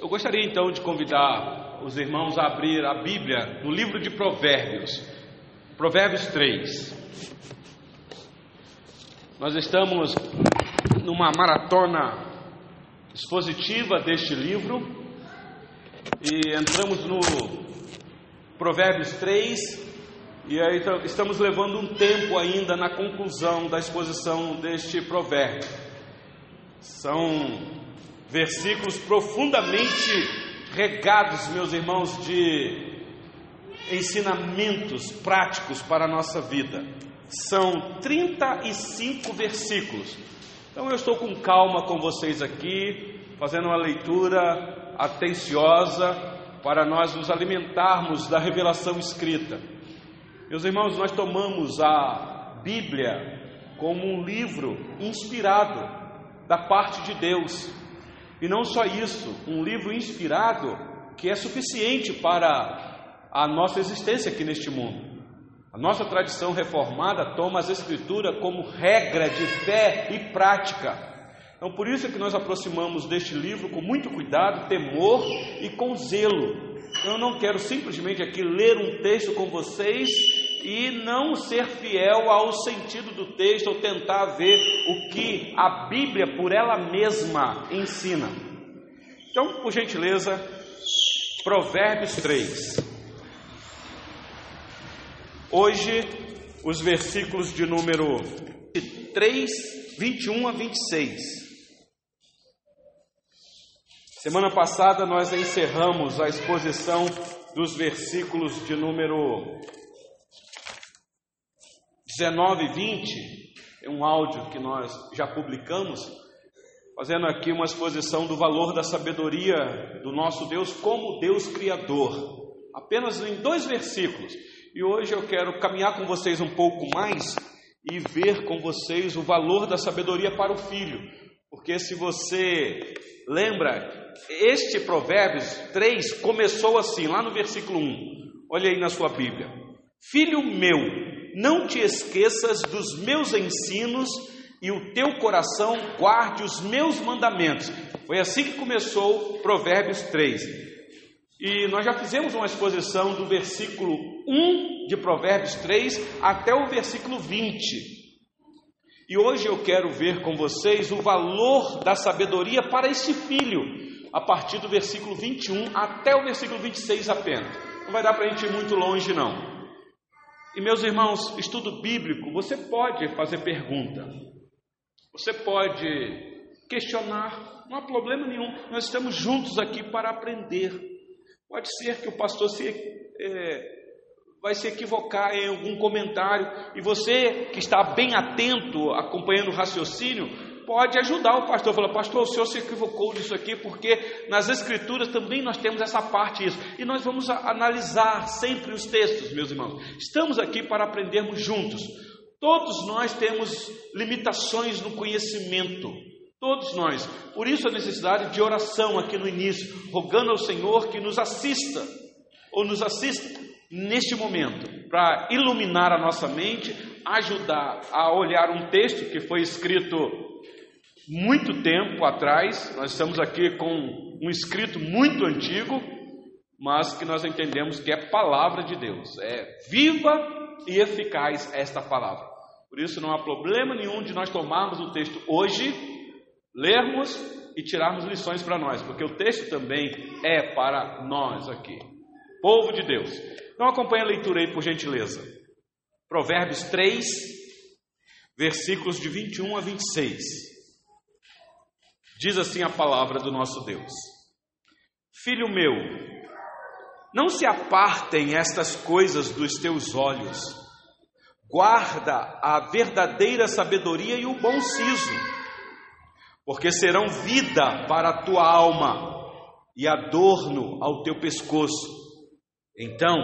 eu gostaria então de convidar os irmãos a abrir a Bíblia no livro de Provérbios, Provérbios 3. Nós estamos numa maratona expositiva deste livro e entramos no Provérbios 3 e aí então, estamos levando um tempo ainda na conclusão da exposição deste provérbio. São versículos profundamente regados, meus irmãos, de ensinamentos práticos para a nossa vida. São 35 versículos. Então eu estou com calma com vocês aqui, fazendo uma leitura atenciosa para nós nos alimentarmos da revelação escrita. Meus irmãos, nós tomamos a Bíblia como um livro inspirado da parte de Deus. E não só isso, um livro inspirado que é suficiente para a nossa existência aqui neste mundo. A nossa tradição reformada toma as Escrituras como regra de fé e prática. Então, por isso é que nós aproximamos deste livro com muito cuidado, temor e com zelo. Eu não quero simplesmente aqui ler um texto com vocês e não ser fiel ao sentido do texto ou tentar ver o que a Bíblia por ela mesma ensina. Então, por gentileza, Provérbios 3. Hoje, os versículos de número 3, 21 a 26. Semana passada nós encerramos a exposição dos versículos de número 19 e 20, é um áudio que nós já publicamos, fazendo aqui uma exposição do valor da sabedoria do nosso Deus como Deus Criador, apenas em dois versículos. E hoje eu quero caminhar com vocês um pouco mais e ver com vocês o valor da sabedoria para o filho, porque se você lembra, este Provérbios 3 começou assim, lá no versículo 1. Olha aí na sua Bíblia. Filho meu, não te esqueças dos meus ensinos e o teu coração guarde os meus mandamentos. Foi assim que começou Provérbios 3. E nós já fizemos uma exposição do versículo 1 de Provérbios 3 até o versículo 20. E hoje eu quero ver com vocês o valor da sabedoria para este filho, a partir do versículo 21 até o versículo 26 apenas. Não vai dar para a gente ir muito longe, não. E meus irmãos, estudo bíblico, você pode fazer pergunta, você pode questionar, não há problema nenhum, nós estamos juntos aqui para aprender. Pode ser que o pastor se, é, vai se equivocar em algum comentário, e você que está bem atento, acompanhando o raciocínio, pode ajudar o pastor. Fala, pastor, o senhor se equivocou nisso aqui, porque nas escrituras também nós temos essa parte isso. E nós vamos analisar sempre os textos, meus irmãos. Estamos aqui para aprendermos juntos. Todos nós temos limitações no conhecimento. Todos nós. Por isso a necessidade de oração aqui no início, rogando ao Senhor que nos assista, ou nos assista neste momento, para iluminar a nossa mente, ajudar a olhar um texto que foi escrito muito tempo atrás, nós estamos aqui com um escrito muito antigo, mas que nós entendemos que é palavra de Deus, é viva e eficaz esta palavra. Por isso não há problema nenhum de nós tomarmos o texto hoje, lermos e tirarmos lições para nós, porque o texto também é para nós aqui, povo de Deus. Então acompanhe a leitura aí por gentileza. Provérbios 3, versículos de 21 a 26. Diz assim a palavra do nosso Deus: Filho meu, não se apartem estas coisas dos teus olhos, guarda a verdadeira sabedoria e o bom siso, porque serão vida para a tua alma e adorno ao teu pescoço. Então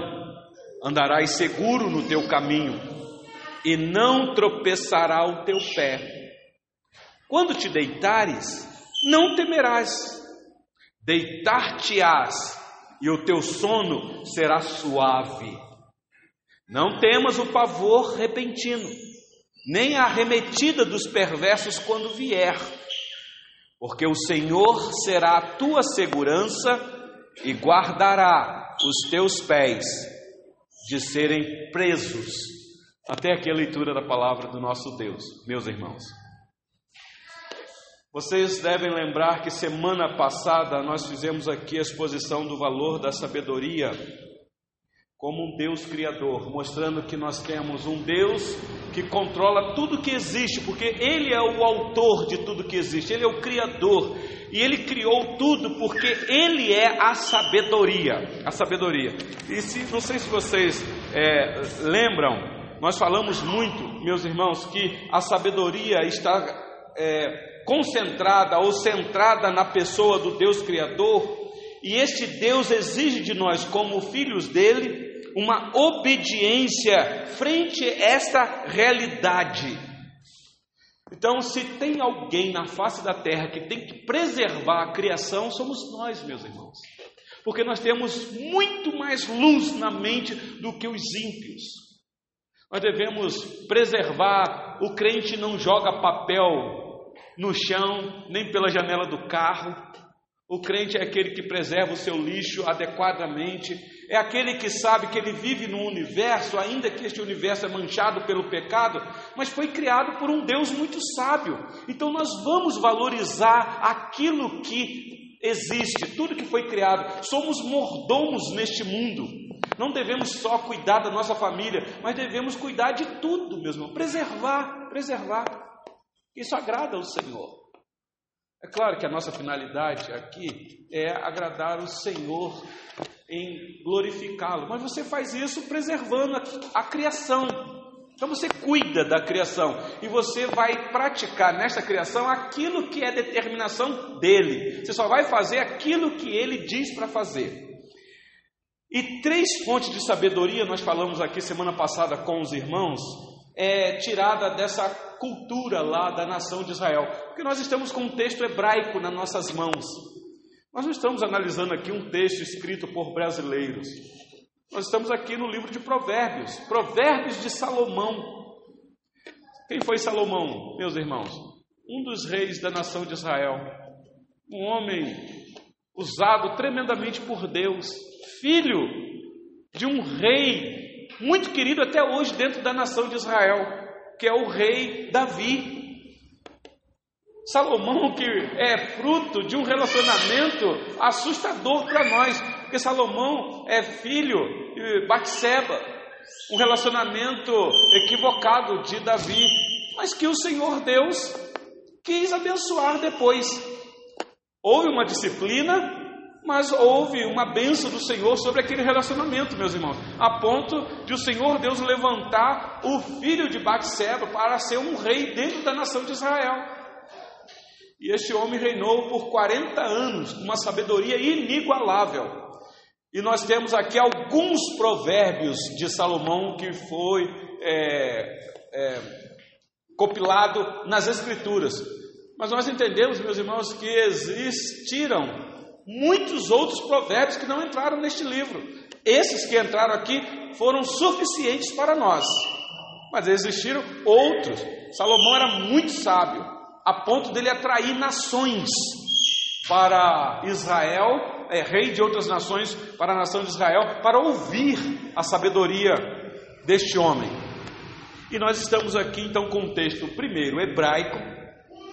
andarás seguro no teu caminho e não tropeçará o teu pé. Quando te deitares, não temerás, deitar-te-ás e o teu sono será suave. Não temas o pavor repentino, nem a arremetida dos perversos quando vier, porque o Senhor será a tua segurança e guardará os teus pés de serem presos. Até aqui a leitura da palavra do nosso Deus, meus irmãos. Vocês devem lembrar que semana passada nós fizemos aqui a exposição do valor da sabedoria como um Deus criador, mostrando que nós temos um Deus que controla tudo que existe, porque Ele é o autor de tudo que existe, Ele é o criador, e Ele criou tudo porque Ele é a sabedoria, a sabedoria. E se, não sei se vocês é, lembram, nós falamos muito, meus irmãos, que a sabedoria está é, concentrada ou centrada na pessoa do Deus Criador, e este Deus exige de nós, como filhos dele, uma obediência frente a esta realidade. Então, se tem alguém na face da terra que tem que preservar a criação, somos nós, meus irmãos. Porque nós temos muito mais luz na mente do que os ímpios. Nós devemos preservar, o crente não joga papel no chão, nem pela janela do carro. O crente é aquele que preserva o seu lixo adequadamente, é aquele que sabe que ele vive num universo, ainda que este universo é manchado pelo pecado, mas foi criado por um Deus muito sábio. Então nós vamos valorizar aquilo que existe, tudo que foi criado. Somos mordomos neste mundo. Não devemos só cuidar da nossa família, mas devemos cuidar de tudo, meu irmão. Preservar, preservar. Isso agrada ao Senhor. É claro que a nossa finalidade aqui é agradar o Senhor em glorificá-lo, mas você faz isso preservando a, a criação. Então você cuida da criação e você vai praticar nesta criação aquilo que é determinação dele. Você só vai fazer aquilo que ele diz para fazer. E três fontes de sabedoria nós falamos aqui semana passada com os irmãos, é tirada dessa cultura lá da nação de Israel, porque nós estamos com um texto hebraico nas nossas mãos. Nós não estamos analisando aqui um texto escrito por brasileiros. Nós estamos aqui no livro de Provérbios, Provérbios de Salomão. Quem foi Salomão, meus irmãos? Um dos reis da nação de Israel. Um homem usado tremendamente por Deus, filho de um rei muito querido até hoje dentro da nação de Israel, que é o rei Davi. Salomão que é fruto de um relacionamento assustador para nós, porque Salomão é filho de Batseba, um relacionamento equivocado de Davi, mas que o Senhor Deus quis abençoar depois. Houve uma disciplina, mas houve uma bênção do Senhor sobre aquele relacionamento, meus irmãos, a ponto de o Senhor Deus levantar o filho de Batseba para ser um rei dentro da nação de Israel. E este homem reinou por 40 anos, com uma sabedoria inigualável. E nós temos aqui alguns provérbios de Salomão que foi é, é, compilado nas Escrituras. Mas nós entendemos, meus irmãos, que existiram muitos outros provérbios que não entraram neste livro. Esses que entraram aqui foram suficientes para nós. Mas existiram outros. Salomão era muito sábio a ponto dele atrair nações para Israel, é, rei de outras nações, para a nação de Israel, para ouvir a sabedoria deste homem. E nós estamos aqui então com um texto, primeiro, hebraico,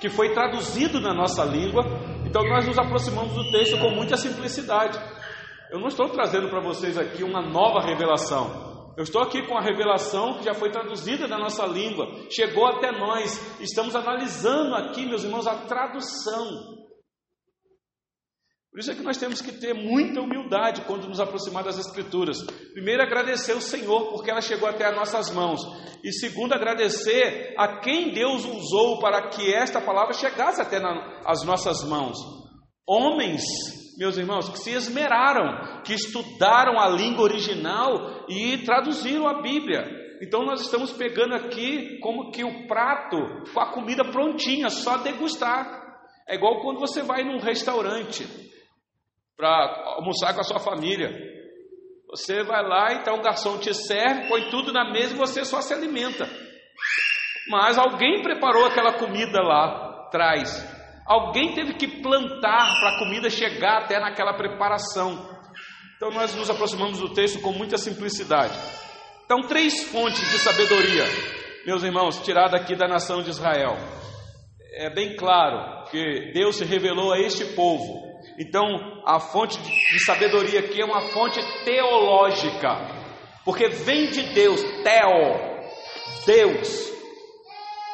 que foi traduzido na nossa língua, então nós nos aproximamos do texto com muita simplicidade. Eu não estou trazendo para vocês aqui uma nova revelação, eu estou aqui com a revelação que já foi traduzida na nossa língua, chegou até nós. Estamos analisando aqui, meus irmãos, a tradução. Por isso é que nós temos que ter muita humildade quando nos aproximar das Escrituras. Primeiro, agradecer o Senhor porque ela chegou até as nossas mãos. E segundo, agradecer a quem Deus usou para que esta palavra chegasse até as nossas mãos. Homens meus irmãos, que se esmeraram, que estudaram a língua original e traduziram a Bíblia. Então nós estamos pegando aqui como que o prato com a comida prontinha, só degustar. É igual quando você vai num restaurante para almoçar com a sua família. Você vai lá, então o garçom te serve, põe tudo na mesa e você só se alimenta. Mas alguém preparou aquela comida lá, traz. Alguém teve que plantar para a comida chegar até naquela preparação. Então nós nos aproximamos do texto com muita simplicidade. Então, três fontes de sabedoria, meus irmãos, tirada aqui da nação de Israel. É bem claro que Deus se revelou a este povo. Então, a fonte de sabedoria aqui é uma fonte teológica, porque vem de Deus, teo, Deus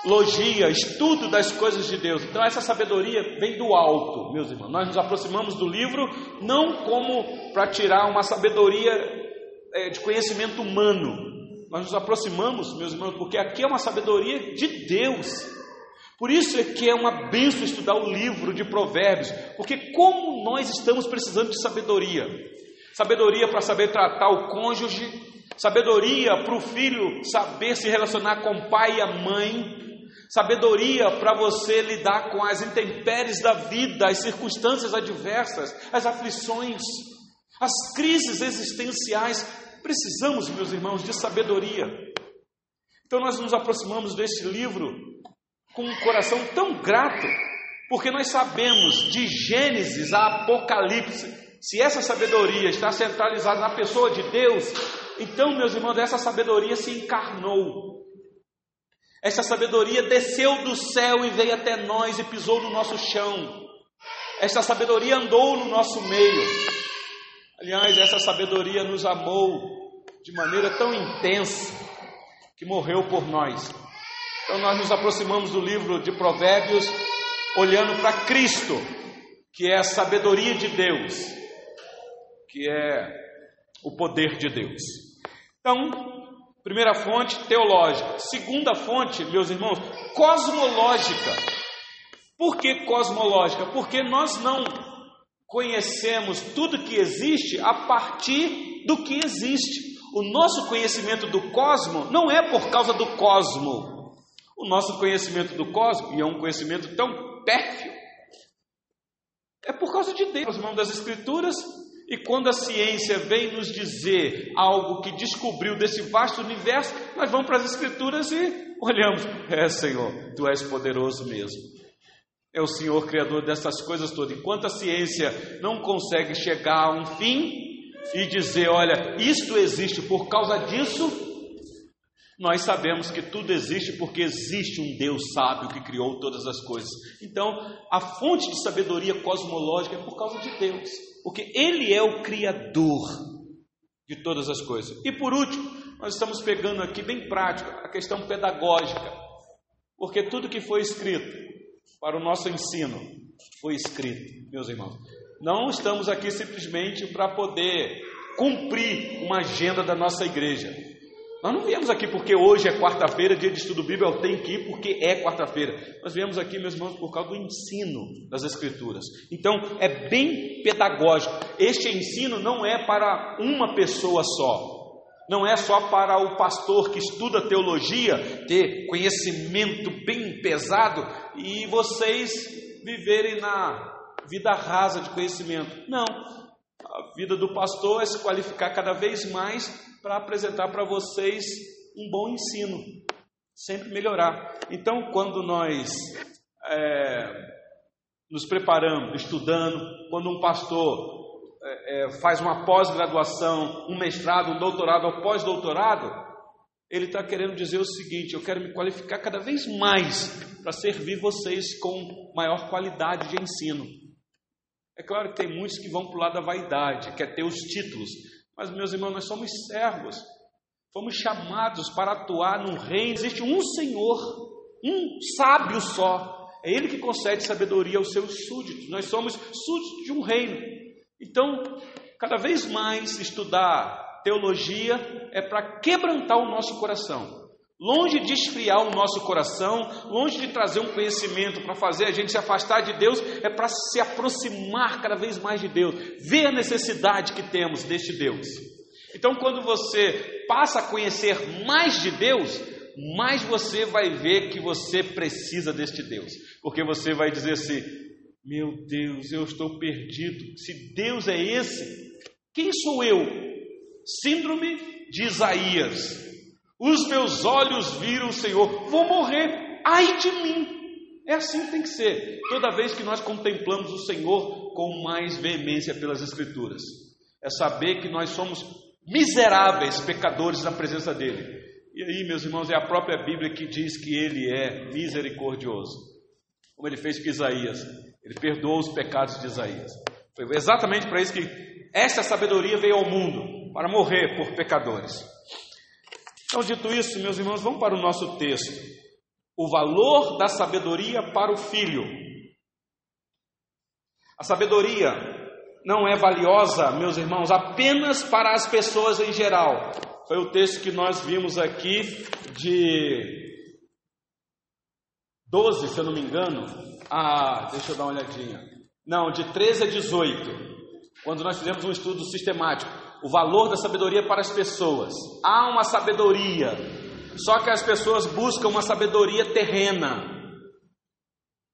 logia, estudo das coisas de Deus. Então, essa sabedoria vem do alto, meus irmãos. Nós nos aproximamos do livro não como para tirar uma sabedoria é, de conhecimento humano. Nós nos aproximamos, meus irmãos, porque aqui é uma sabedoria de Deus. Por isso é que é uma benção estudar o livro de Provérbios, porque como nós estamos precisando de sabedoria. Sabedoria para saber tratar o cônjuge, sabedoria para o filho saber se relacionar com o pai e a mãe, Sabedoria para você lidar com as intempéries da vida, as circunstâncias adversas, as aflições, as crises existenciais. Precisamos, meus irmãos, de sabedoria. Então nós nos aproximamos deste livro com um coração tão grato, porque nós sabemos de Gênesis a Apocalipse, se essa sabedoria está centralizada na pessoa de Deus, então, meus irmãos, essa sabedoria se encarnou essa sabedoria desceu do céu e veio até nós e pisou no nosso chão. Essa sabedoria andou no nosso meio. Aliás, essa sabedoria nos amou de maneira tão intensa que morreu por nós. Então, nós nos aproximamos do livro de Provérbios olhando para Cristo, que é a sabedoria de Deus, que é o poder de Deus. Então, Primeira fonte, teológica. Segunda fonte, meus irmãos, cosmológica. Por que cosmológica? Porque nós não conhecemos tudo que existe a partir do que existe. O nosso conhecimento do cosmo não é por causa do cosmo. O nosso conhecimento do cosmo, e é um conhecimento tão pérfio, é por causa de Deus, irmão das Escrituras, e quando a ciência vem nos dizer algo que descobriu desse vasto universo, nós vamos para as Escrituras e olhamos: É, Senhor, tu és poderoso mesmo. É o Senhor Criador dessas coisas todas. Enquanto a ciência não consegue chegar a um fim e dizer: Olha, isto existe por causa disso, nós sabemos que tudo existe porque existe um Deus sábio que criou todas as coisas. Então, a fonte de sabedoria cosmológica é por causa de Deus porque Ele é o Criador de todas as coisas. E por último, nós estamos pegando aqui bem prático a questão pedagógica, porque tudo que foi escrito para o nosso ensino foi escrito, meus irmãos. Não estamos aqui simplesmente para poder cumprir uma agenda da nossa igreja. Nós não viemos aqui porque hoje é quarta-feira, dia de estudo bíblico, eu tenho que ir porque é quarta-feira. Nós viemos aqui, meus irmãos, por causa do ensino das Escrituras. Então, é bem pedagógico. Este ensino não é para uma pessoa só. Não é só para o pastor que estuda teologia ter conhecimento bem pesado e vocês viverem na vida rasa de conhecimento. Não. A vida do pastor é se qualificar cada vez mais para apresentar para vocês um bom ensino, sempre melhorar. Então, quando nós é, nos preparamos, estudando, quando um pastor é, é, faz uma pós-graduação, um mestrado, um doutorado ou pós-doutorado, ele está querendo dizer o seguinte: eu quero me qualificar cada vez mais para servir vocês com maior qualidade de ensino. É claro que tem muitos que vão para o lado da vaidade, quer ter os títulos, mas, meus irmãos, nós somos servos, fomos chamados para atuar num reino. Existe um Senhor, um sábio só. É Ele que concede sabedoria aos seus súditos. Nós somos súditos de um reino. Então, cada vez mais estudar teologia é para quebrantar o nosso coração. Longe de esfriar o nosso coração, longe de trazer um conhecimento para fazer a gente se afastar de Deus, é para se aproximar cada vez mais de Deus, ver a necessidade que temos deste Deus. Então, quando você passa a conhecer mais de Deus, mais você vai ver que você precisa deste Deus, porque você vai dizer assim: meu Deus, eu estou perdido. Se Deus é esse, quem sou eu? Síndrome de Isaías. Os meus olhos viram o Senhor, vou morrer, ai de mim. É assim que tem que ser. Toda vez que nós contemplamos o Senhor com mais veemência pelas Escrituras, é saber que nós somos miseráveis pecadores na presença dEle. E aí, meus irmãos, é a própria Bíblia que diz que Ele é misericordioso, como Ele fez com Isaías. Ele perdoou os pecados de Isaías. Foi exatamente para isso que essa sabedoria veio ao mundo, para morrer por pecadores. Então, dito isso, meus irmãos, vamos para o nosso texto. O valor da sabedoria para o filho. A sabedoria não é valiosa, meus irmãos, apenas para as pessoas em geral. Foi o texto que nós vimos aqui de 12, se eu não me engano. Ah, deixa eu dar uma olhadinha. Não, de 13 a 18. Quando nós fizemos um estudo sistemático o valor da sabedoria para as pessoas. Há uma sabedoria, só que as pessoas buscam uma sabedoria terrena,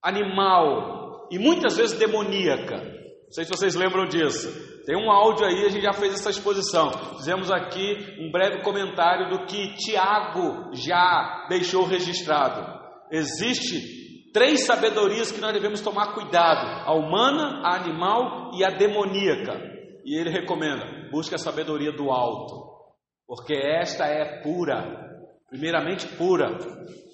animal e muitas vezes demoníaca. Não sei se vocês lembram disso. Tem um áudio aí, a gente já fez essa exposição. Fizemos aqui um breve comentário do que Tiago já deixou registrado. Existe três sabedorias que nós devemos tomar cuidado: a humana, a animal e a demoníaca. E ele recomenda: busque a sabedoria do alto, porque esta é pura, primeiramente pura.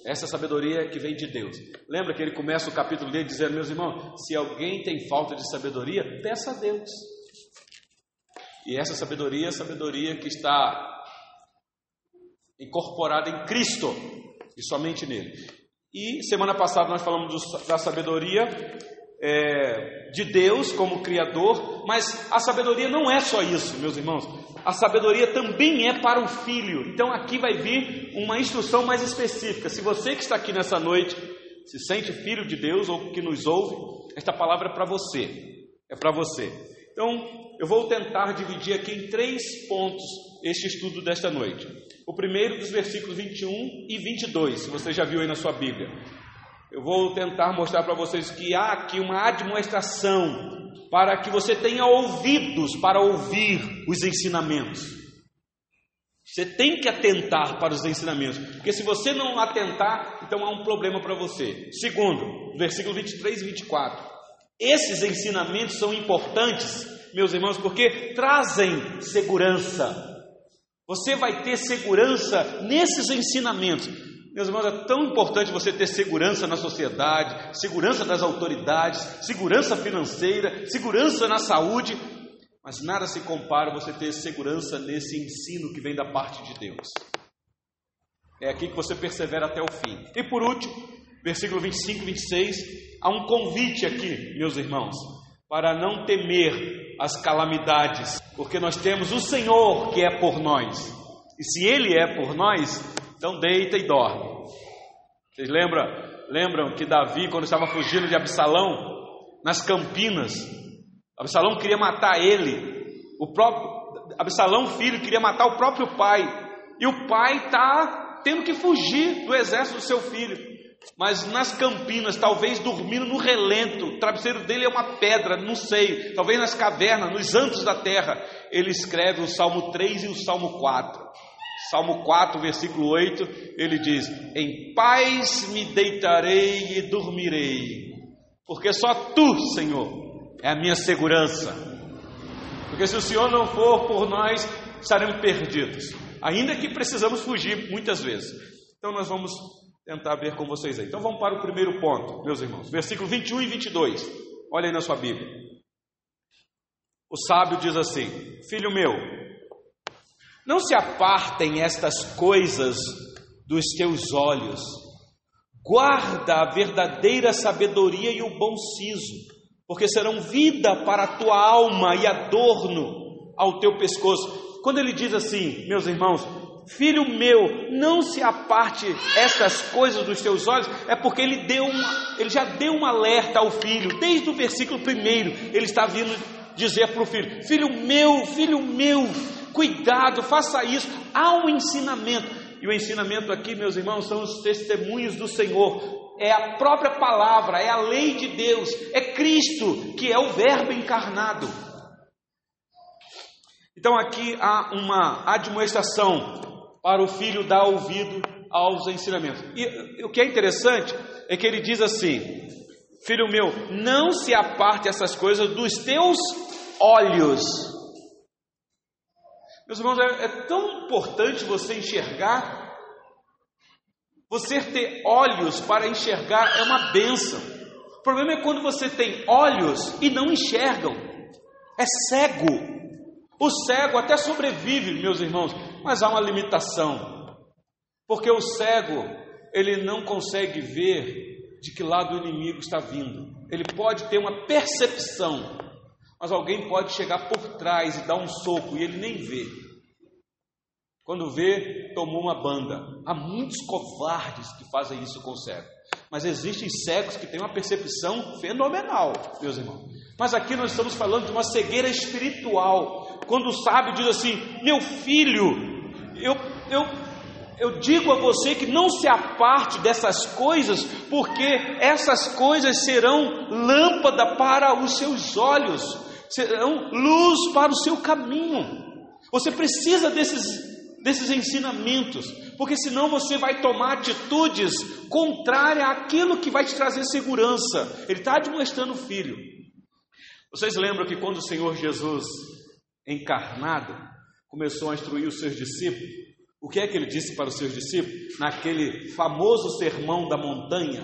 Essa sabedoria que vem de Deus. Lembra que ele começa o capítulo dele dizendo: Meus irmãos, se alguém tem falta de sabedoria, peça a Deus. E essa sabedoria é a sabedoria que está incorporada em Cristo e somente nele. E semana passada nós falamos da sabedoria é, de Deus como Criador, mas a sabedoria não é só isso, meus irmãos. A sabedoria também é para o filho. Então aqui vai vir uma instrução mais específica. Se você que está aqui nessa noite se sente filho de Deus ou que nos ouve, esta palavra é para você. É para você. Então eu vou tentar dividir aqui em três pontos este estudo desta noite. O primeiro dos versículos 21 e 22, se você já viu aí na sua Bíblia. Eu vou tentar mostrar para vocês que há aqui uma admoestação para que você tenha ouvidos para ouvir os ensinamentos. Você tem que atentar para os ensinamentos, porque se você não atentar, então há um problema para você. Segundo, versículo 23 e 24. Esses ensinamentos são importantes, meus irmãos, porque trazem segurança. Você vai ter segurança nesses ensinamentos. Meus irmãos, é tão importante você ter segurança na sociedade, segurança das autoridades, segurança financeira, segurança na saúde, mas nada se compara você ter segurança nesse ensino que vem da parte de Deus. É aqui que você persevera até o fim. E por último, versículo 25 e 26, há um convite aqui, meus irmãos, para não temer as calamidades, porque nós temos o Senhor que é por nós. E se Ele é por nós, então deita e dorme. Vocês lembram, lembram que Davi, quando estava fugindo de Absalão, nas Campinas, Absalão queria matar ele. O próprio Absalão, filho, queria matar o próprio pai. E o pai está tendo que fugir do exército do seu filho. Mas nas campinas, talvez dormindo no relento, o travesseiro dele é uma pedra, não sei, talvez nas cavernas, nos antos da terra, ele escreve o Salmo 3 e o Salmo 4. Salmo 4, versículo 8, ele diz: Em paz me deitarei e dormirei, porque só tu, Senhor, é a minha segurança. Porque se o Senhor não for por nós, estaremos perdidos, ainda que precisamos fugir muitas vezes. Então nós vamos tentar ver com vocês aí. Então vamos para o primeiro ponto, meus irmãos, versículo 21 e 22. Olha aí na sua Bíblia. O sábio diz assim: Filho meu, não se apartem estas coisas dos teus olhos. Guarda a verdadeira sabedoria e o bom siso, porque serão vida para a tua alma e adorno ao teu pescoço. Quando ele diz assim, meus irmãos, filho meu, não se aparte estas coisas dos teus olhos, é porque ele deu uma, ele já deu um alerta ao filho, desde o versículo primeiro, ele está vindo dizer para o filho: Filho meu, filho meu, Cuidado, faça isso. Há um ensinamento. E o ensinamento aqui, meus irmãos, são os testemunhos do Senhor. É a própria palavra, é a lei de Deus, é Cristo, que é o Verbo encarnado. Então aqui há uma admoestação para o filho dar ouvido aos ensinamentos. E o que é interessante é que ele diz assim: Filho meu, não se aparte essas coisas dos teus olhos. Meus irmãos, é, é tão importante você enxergar. Você ter olhos para enxergar é uma benção. O problema é quando você tem olhos e não enxergam. É cego. O cego até sobrevive, meus irmãos, mas há uma limitação. Porque o cego, ele não consegue ver de que lado o inimigo está vindo. Ele pode ter uma percepção, mas alguém pode chegar por trás e dar um soco e ele nem vê. Quando vê, tomou uma banda. Há muitos covardes que fazem isso com o cego. Mas existem cegos que têm uma percepção fenomenal, meus irmãos. Mas aqui nós estamos falando de uma cegueira espiritual. Quando o sábio diz assim: Meu filho, eu, eu, eu digo a você que não se aparte dessas coisas, porque essas coisas serão lâmpada para os seus olhos, serão luz para o seu caminho. Você precisa desses desses ensinamentos, porque senão você vai tomar atitudes contrárias àquilo que vai te trazer segurança. Ele está demonstrando o filho. Vocês lembram que quando o Senhor Jesus, encarnado, começou a instruir os seus discípulos, o que é que ele disse para os seus discípulos? Naquele famoso sermão da montanha.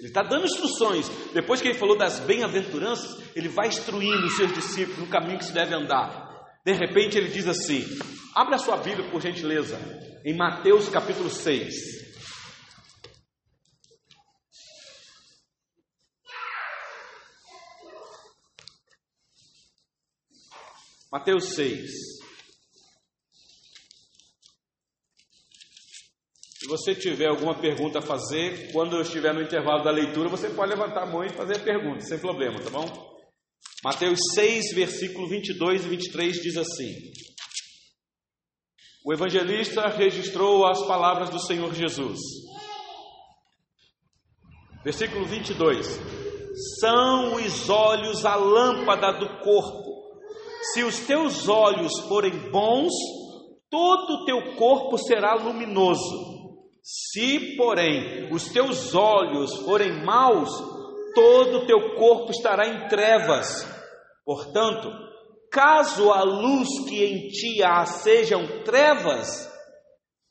Ele está dando instruções. Depois que ele falou das bem-aventuranças, ele vai instruindo os seus discípulos no caminho que se deve andar. De repente ele diz assim: Abra sua Bíblia, por gentileza, em Mateus capítulo 6. Mateus 6. Se você tiver alguma pergunta a fazer, quando eu estiver no intervalo da leitura, você pode levantar a mão e fazer a pergunta, sem problema, tá bom? Mateus 6, versículo 22 e 23 diz assim: o evangelista registrou as palavras do Senhor Jesus. Versículo 22: São os olhos a lâmpada do corpo. Se os teus olhos forem bons, todo o teu corpo será luminoso. Se, porém, os teus olhos forem maus, todo o teu corpo estará em trevas. Portanto, Caso a luz que em ti há sejam trevas,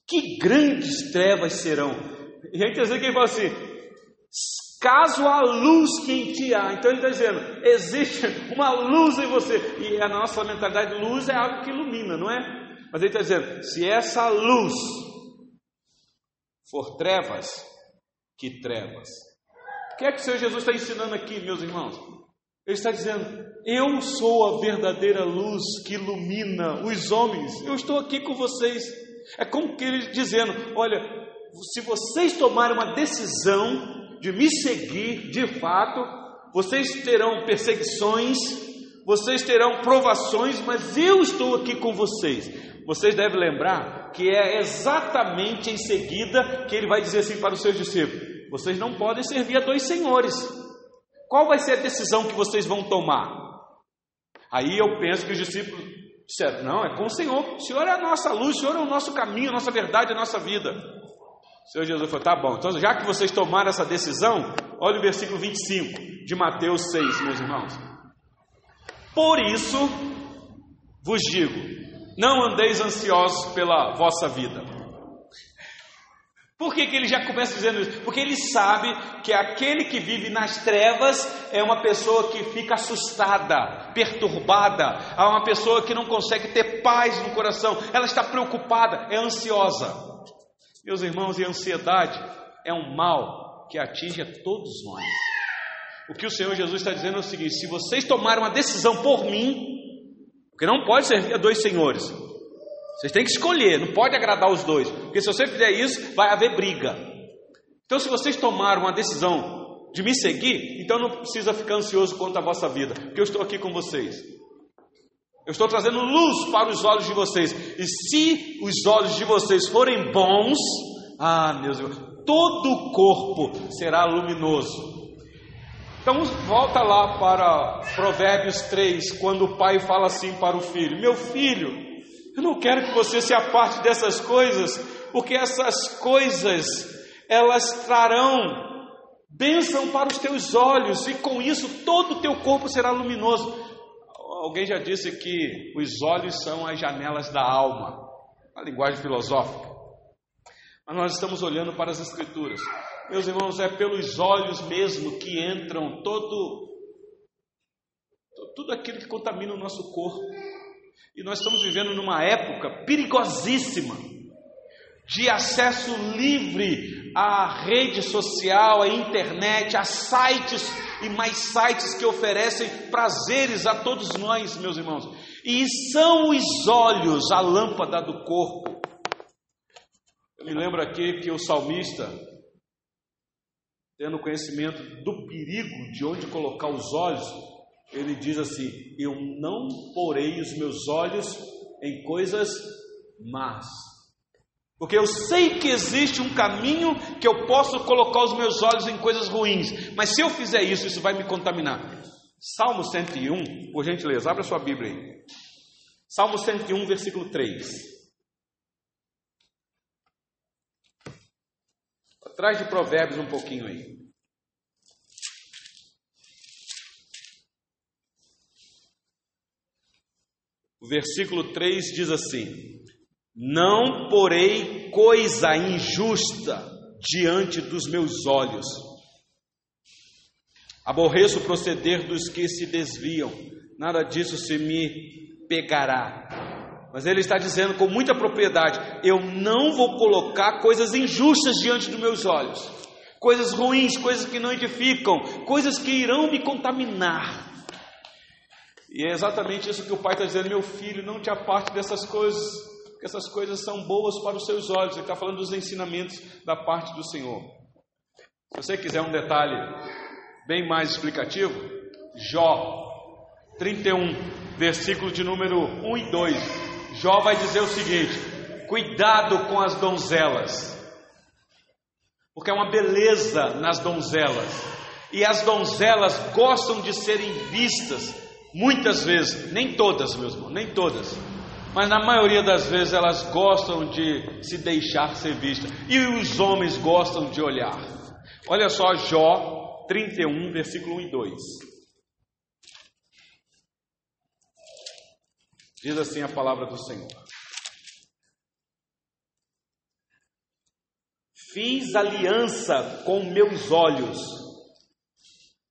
que grandes trevas serão. E é interessante que ele fala assim: caso a luz que em ti há. Então ele está dizendo: existe uma luz em você. E a nossa mentalidade, luz é algo que ilumina, não é? Mas ele está dizendo: se essa luz for trevas, que trevas. O que é que o Senhor Jesus está ensinando aqui, meus irmãos? Ele está dizendo: Eu sou a verdadeira luz que ilumina os homens. Eu estou aqui com vocês. É como que ele dizendo: Olha, se vocês tomarem uma decisão de me seguir de fato, vocês terão perseguições, vocês terão provações, mas eu estou aqui com vocês. Vocês devem lembrar que é exatamente em seguida que ele vai dizer assim para os seus discípulos: Vocês não podem servir a dois senhores. Qual vai ser a decisão que vocês vão tomar? Aí eu penso que os discípulos disseram: Não, é com o Senhor. O Senhor é a nossa luz, o Senhor é o nosso caminho, a nossa verdade, a nossa vida. O Senhor Jesus falou: Tá bom, então já que vocês tomaram essa decisão, olha o versículo 25 de Mateus 6, meus irmãos. Por isso vos digo: não andeis ansiosos pela vossa vida por que, que ele já começa dizendo isso? Porque ele sabe que aquele que vive nas trevas é uma pessoa que fica assustada, perturbada, é uma pessoa que não consegue ter paz no coração, ela está preocupada, é ansiosa. Meus irmãos, e a ansiedade é um mal que atinge a todos nós. O que o Senhor Jesus está dizendo é o seguinte: se vocês tomarem uma decisão por mim, porque não pode servir a dois senhores, vocês têm que escolher, não pode agradar os dois, porque se você fizer isso, vai haver briga. Então, se vocês tomaram uma decisão de me seguir, então não precisa ficar ansioso quanto à vossa vida, porque eu estou aqui com vocês. Eu estou trazendo luz para os olhos de vocês. E se os olhos de vocês forem bons, ah, meus todo o corpo será luminoso. Então volta lá para Provérbios 3, quando o pai fala assim para o filho: Meu filho, eu não quero que você se aparte dessas coisas, porque essas coisas elas trarão bênção para os teus olhos, e com isso todo o teu corpo será luminoso. Alguém já disse que os olhos são as janelas da alma, a linguagem filosófica. Mas nós estamos olhando para as Escrituras. Meus irmãos, é pelos olhos mesmo que entram todo tudo aquilo que contamina o nosso corpo. E nós estamos vivendo numa época perigosíssima de acesso livre à rede social, à internet, a sites e mais sites que oferecem prazeres a todos nós, meus irmãos. E são os olhos a lâmpada do corpo. Eu me lembro aqui que o salmista, tendo conhecimento do perigo de onde colocar os olhos, ele diz assim: Eu não porei os meus olhos em coisas más. Porque eu sei que existe um caminho que eu posso colocar os meus olhos em coisas ruins, mas se eu fizer isso, isso vai me contaminar. Salmo 101, por gentileza, abra sua Bíblia aí. Salmo 101, versículo 3. Atrás de Provérbios um pouquinho aí. O versículo 3 diz assim: Não porei coisa injusta diante dos meus olhos. Aborreço o proceder dos que se desviam, nada disso se me pegará. Mas ele está dizendo com muita propriedade: eu não vou colocar coisas injustas diante dos meus olhos, coisas ruins, coisas que não edificam, coisas que irão me contaminar. E é exatamente isso que o pai está dizendo: meu filho, não te aparte dessas coisas, porque essas coisas são boas para os seus olhos. Ele está falando dos ensinamentos da parte do Senhor. Se você quiser um detalhe bem mais explicativo, Jó 31, versículo de número 1 e 2. Jó vai dizer o seguinte: cuidado com as donzelas, porque é uma beleza nas donzelas, e as donzelas gostam de serem vistas Muitas vezes, nem todas, meus irmãos, nem todas, mas na maioria das vezes elas gostam de se deixar ser vistas, e os homens gostam de olhar. Olha só Jó 31, versículo 1 e 2. Diz assim a palavra do Senhor: Fiz aliança com meus olhos,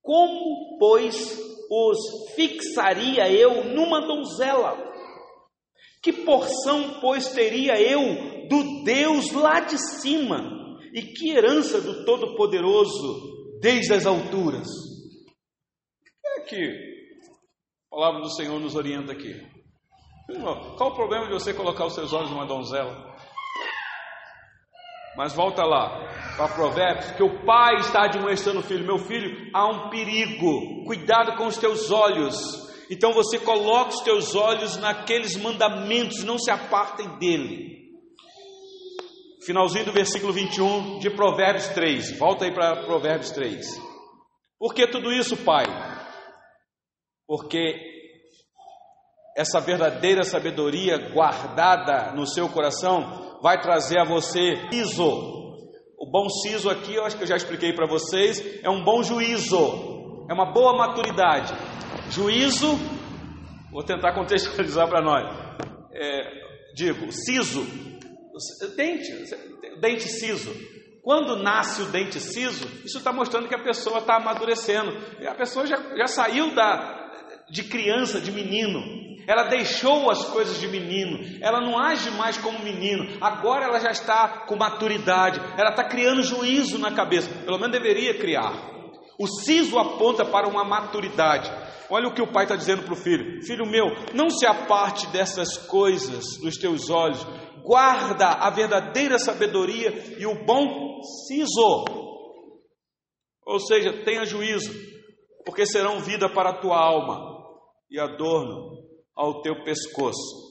como, pois, os fixaria eu numa donzela? Que porção, pois, teria eu do Deus lá de cima? E que herança do Todo-Poderoso desde as alturas? É que a palavra do Senhor nos orienta aqui. Qual o problema de você colocar os seus olhos numa donzela? Mas volta lá, para Provérbios, que o pai está admoestando o filho: Meu filho, há um perigo, cuidado com os teus olhos. Então você coloca os teus olhos naqueles mandamentos, não se apartem dele. Finalzinho do versículo 21 de Provérbios 3. Volta aí para Provérbios 3. Por que tudo isso, pai? Porque essa verdadeira sabedoria guardada no seu coração vai trazer a você siso. O bom siso aqui, eu acho que eu já expliquei para vocês, é um bom juízo, é uma boa maturidade. Juízo, vou tentar contextualizar para nós. É, digo, siso, dente, dente siso. Quando nasce o dente siso, isso está mostrando que a pessoa está amadurecendo. A pessoa já, já saiu da, de criança, de menino, ela deixou as coisas de menino, ela não age mais como menino, agora ela já está com maturidade, ela está criando juízo na cabeça, pelo menos deveria criar. O siso aponta para uma maturidade. Olha o que o pai está dizendo para o filho: Filho meu, não se aparte dessas coisas dos teus olhos, guarda a verdadeira sabedoria e o bom siso. Ou seja, tenha juízo, porque serão vida para a tua alma e adorno ao teu pescoço.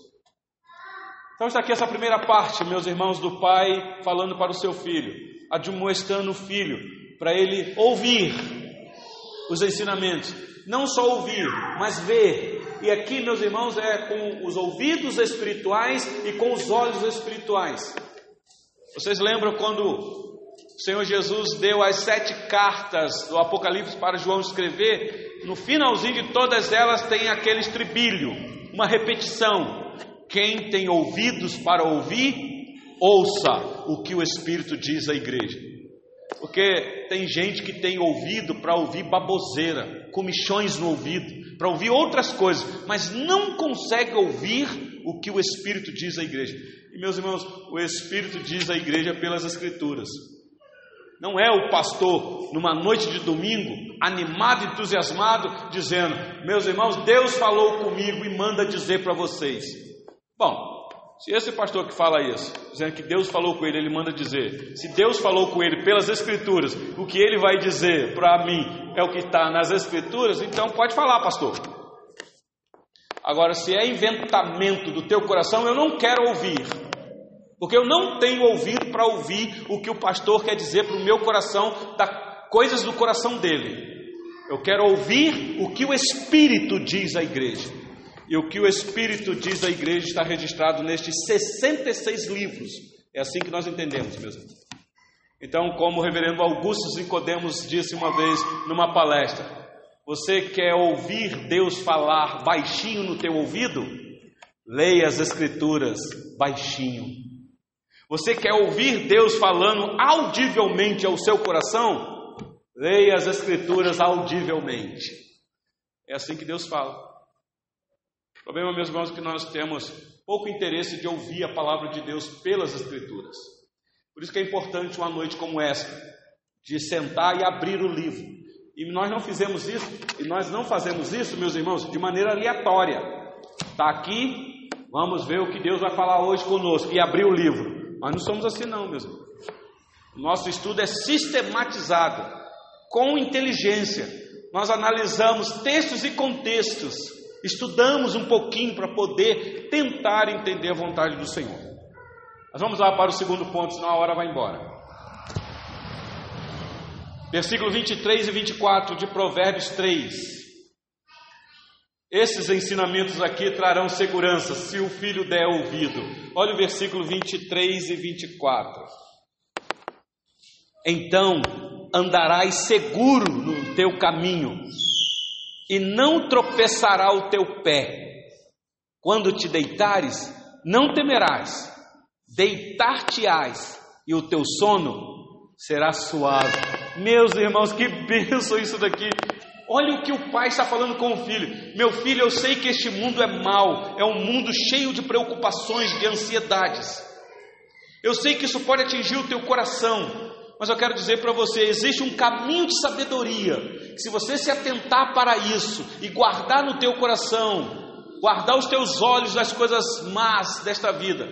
Então está aqui essa primeira parte, meus irmãos, do pai falando para o seu filho, admoestando o filho, para ele ouvir os ensinamentos. Não só ouvir, mas ver. E aqui, meus irmãos, é com os ouvidos espirituais e com os olhos espirituais. Vocês lembram quando o Senhor Jesus deu as sete cartas do Apocalipse para João escrever, no finalzinho de todas elas tem aquele estribilho, uma repetição. Quem tem ouvidos para ouvir, ouça o que o Espírito diz à igreja. Porque tem gente que tem ouvido para ouvir baboseira, comichões no ouvido, para ouvir outras coisas, mas não consegue ouvir o que o Espírito diz à igreja. E meus irmãos, o Espírito diz à igreja pelas Escrituras. Não é o pastor, numa noite de domingo, animado, entusiasmado, dizendo: Meus irmãos, Deus falou comigo e manda dizer para vocês. Bom, se esse pastor que fala isso, dizendo que Deus falou com ele, ele manda dizer. Se Deus falou com ele pelas Escrituras, o que ele vai dizer para mim é o que está nas Escrituras, então pode falar, pastor. Agora, se é inventamento do teu coração, eu não quero ouvir. Porque eu não tenho ouvido para ouvir o que o pastor quer dizer para o meu coração, da coisas do coração dele. Eu quero ouvir o que o Espírito diz à igreja. E o que o Espírito diz à igreja está registrado nestes 66 livros. É assim que nós entendemos, meus irmãos. Então, como o reverendo Augusto Nicodemos disse uma vez numa palestra, você quer ouvir Deus falar baixinho no teu ouvido? Leia as escrituras baixinho. Você quer ouvir Deus falando audivelmente ao seu coração? Leia as Escrituras audivelmente. É assim que Deus fala. O problema, meus irmãos, é que nós temos pouco interesse de ouvir a palavra de Deus pelas Escrituras. Por isso que é importante uma noite como essa, de sentar e abrir o livro. E nós não fizemos isso, e nós não fazemos isso, meus irmãos, de maneira aleatória. Está aqui, vamos ver o que Deus vai falar hoje conosco, e abrir o livro. Nós não somos assim, não, meus irmãos. Nosso estudo é sistematizado, com inteligência. Nós analisamos textos e contextos, estudamos um pouquinho para poder tentar entender a vontade do Senhor. Mas vamos lá para o segundo ponto, senão a hora vai embora. Versículo 23 e 24 de Provérbios 3. Esses ensinamentos aqui trarão segurança se o filho der ouvido. Olha o versículo 23 e 24. Então andarás seguro no teu caminho, e não tropeçará o teu pé. Quando te deitares, não temerás, deitar-te-ás, e o teu sono será suave. Meus irmãos, que bênção isso daqui! Olha o que o pai está falando com o filho. Meu filho, eu sei que este mundo é mau, é um mundo cheio de preocupações, de ansiedades. Eu sei que isso pode atingir o teu coração, mas eu quero dizer para você: existe um caminho de sabedoria. Se você se atentar para isso e guardar no teu coração, guardar os teus olhos das coisas más desta vida,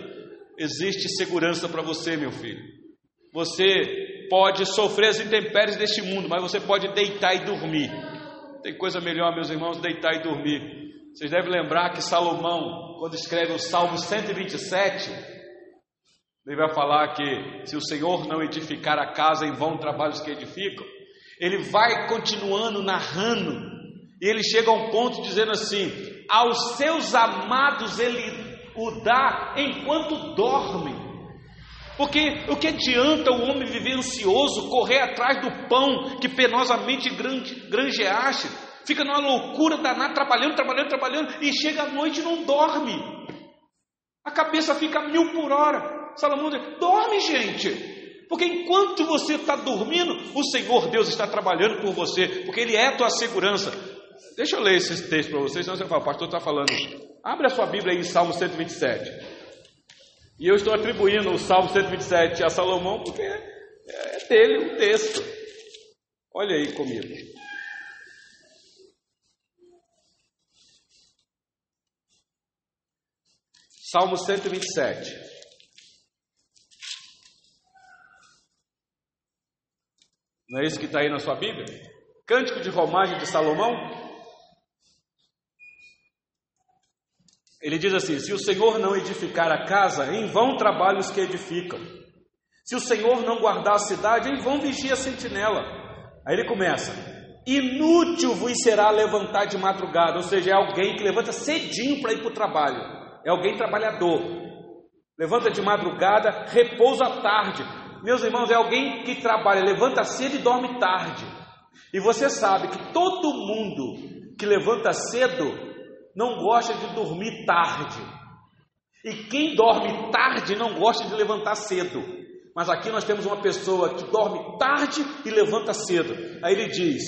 existe segurança para você, meu filho. Você pode sofrer as intempéries deste mundo, mas você pode deitar e dormir. Tem coisa melhor, meus irmãos, deitar e dormir. Vocês devem lembrar que Salomão, quando escreve o Salmo 127, ele vai falar que se o Senhor não edificar a casa, em vão trabalhos que edificam. Ele vai continuando narrando, e ele chega a um ponto dizendo assim: aos seus amados ele o dá enquanto dormem. Porque o que adianta o homem viver ansioso, correr atrás do pão que penosamente granjeaste, fica numa loucura danada, trabalhando, trabalhando, trabalhando, e chega à noite e não dorme. A cabeça fica mil por hora. Salomão diz: dorme, gente. Porque enquanto você está dormindo, o Senhor Deus está trabalhando por você, porque Ele é a tua segurança. Deixa eu ler esse texto para vocês, senão você fala, pastor está falando. Abre a sua Bíblia aí em Salmo 127. E eu estou atribuindo o Salmo 127 a Salomão porque é dele o texto. Olha aí comigo. Salmo 127. Não é isso que está aí na sua Bíblia? Cântico de romagem de Salomão? Ele diz assim: Se o Senhor não edificar a casa, em vão trabalham os que edificam. Se o Senhor não guardar a cidade, em vão vigia a sentinela. Aí ele começa: Inútil vos será levantar de madrugada, ou seja, é alguém que levanta cedinho para ir para o trabalho, é alguém trabalhador. Levanta de madrugada, repousa à tarde. meus irmãos, é alguém que trabalha, levanta cedo e dorme tarde. E você sabe que todo mundo que levanta cedo não gosta de dormir tarde. E quem dorme tarde não gosta de levantar cedo. Mas aqui nós temos uma pessoa que dorme tarde e levanta cedo. Aí ele diz: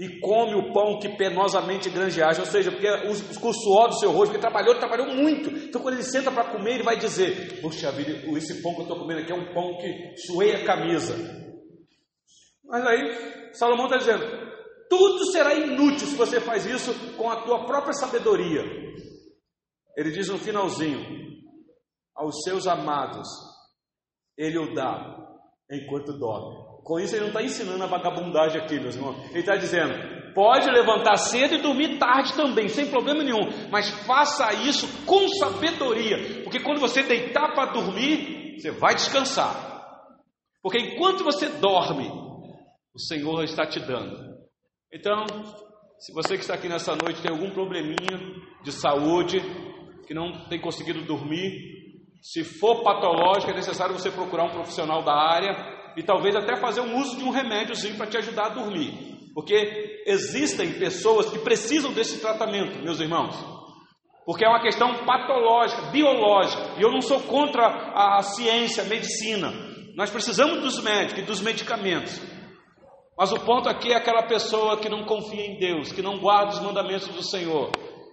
e come o pão que penosamente granjeaste, ou seja, porque o, suor do seu rosto, porque trabalhou, trabalhou muito. Então, quando ele senta para comer, ele vai dizer: Poxa vida, esse pão que eu estou comendo aqui é um pão que suei a camisa. Mas aí, Salomão está dizendo: Tudo será inútil se você faz isso com a tua própria sabedoria. Ele diz no finalzinho: Aos seus amados, ele o dá enquanto dorme. Com isso, ele não está ensinando a vagabundagem aqui, meus irmãos. Ele está dizendo: pode levantar cedo e dormir tarde também, sem problema nenhum, mas faça isso com sabedoria, porque quando você deitar para dormir, você vai descansar. Porque enquanto você dorme, o Senhor está te dando. Então, se você que está aqui nessa noite tem algum probleminha de saúde, que não tem conseguido dormir, se for patológico, é necessário você procurar um profissional da área e talvez até fazer um uso de um remédiozinho para te ajudar a dormir. Porque existem pessoas que precisam desse tratamento, meus irmãos. Porque é uma questão patológica, biológica. E eu não sou contra a ciência, a medicina. Nós precisamos dos médicos e dos medicamentos. Mas o ponto aqui é aquela pessoa que não confia em Deus, que não guarda os mandamentos do Senhor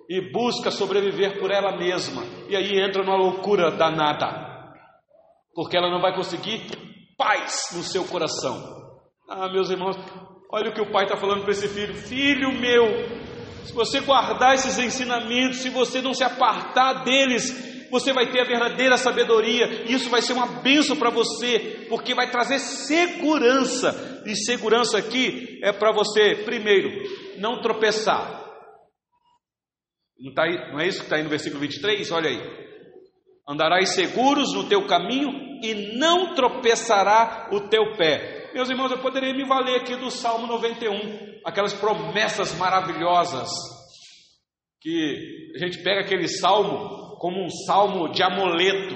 e busca sobreviver por ela mesma. E aí entra numa loucura danada. Porque ela não vai conseguir paz no seu coração. Ah, meus irmãos, olha o que o pai está falando para esse filho: Filho meu, se você guardar esses ensinamentos, se você não se apartar deles, você vai ter a verdadeira sabedoria, e isso vai ser uma benção para você, porque vai trazer segurança. E segurança aqui é para você, primeiro, não tropeçar. Não, tá aí, não é isso que está aí no versículo 23? Olha aí. Andarás seguros no teu caminho e não tropeçará o teu pé. Meus irmãos, eu poderia me valer aqui do Salmo 91, aquelas promessas maravilhosas, que a gente pega aquele salmo como um salmo de amuleto,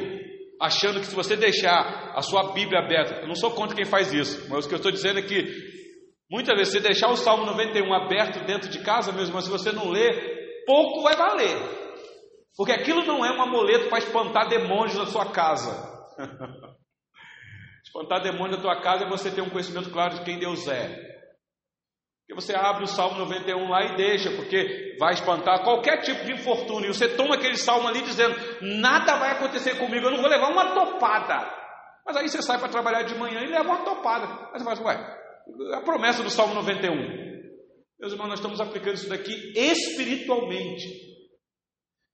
achando que se você deixar a sua Bíblia aberta, eu não sou contra quem faz isso, mas o que eu estou dizendo é que muitas vezes, se deixar o Salmo 91 aberto dentro de casa, meus irmãos, se você não ler, pouco vai valer, porque aquilo não é um amuleto para espantar demônios na sua casa. Espantar demônio na tua casa é você ter um conhecimento claro de quem Deus é. Porque você abre o Salmo 91 lá e deixa, porque vai espantar qualquer tipo de infortúnio. E você toma aquele salmo ali dizendo: Nada vai acontecer comigo, eu não vou levar uma topada. Mas aí você sai para trabalhar de manhã e leva uma topada. Aí você fala assim, ué, a promessa do Salmo 91. Meus irmãos, nós estamos aplicando isso daqui espiritualmente,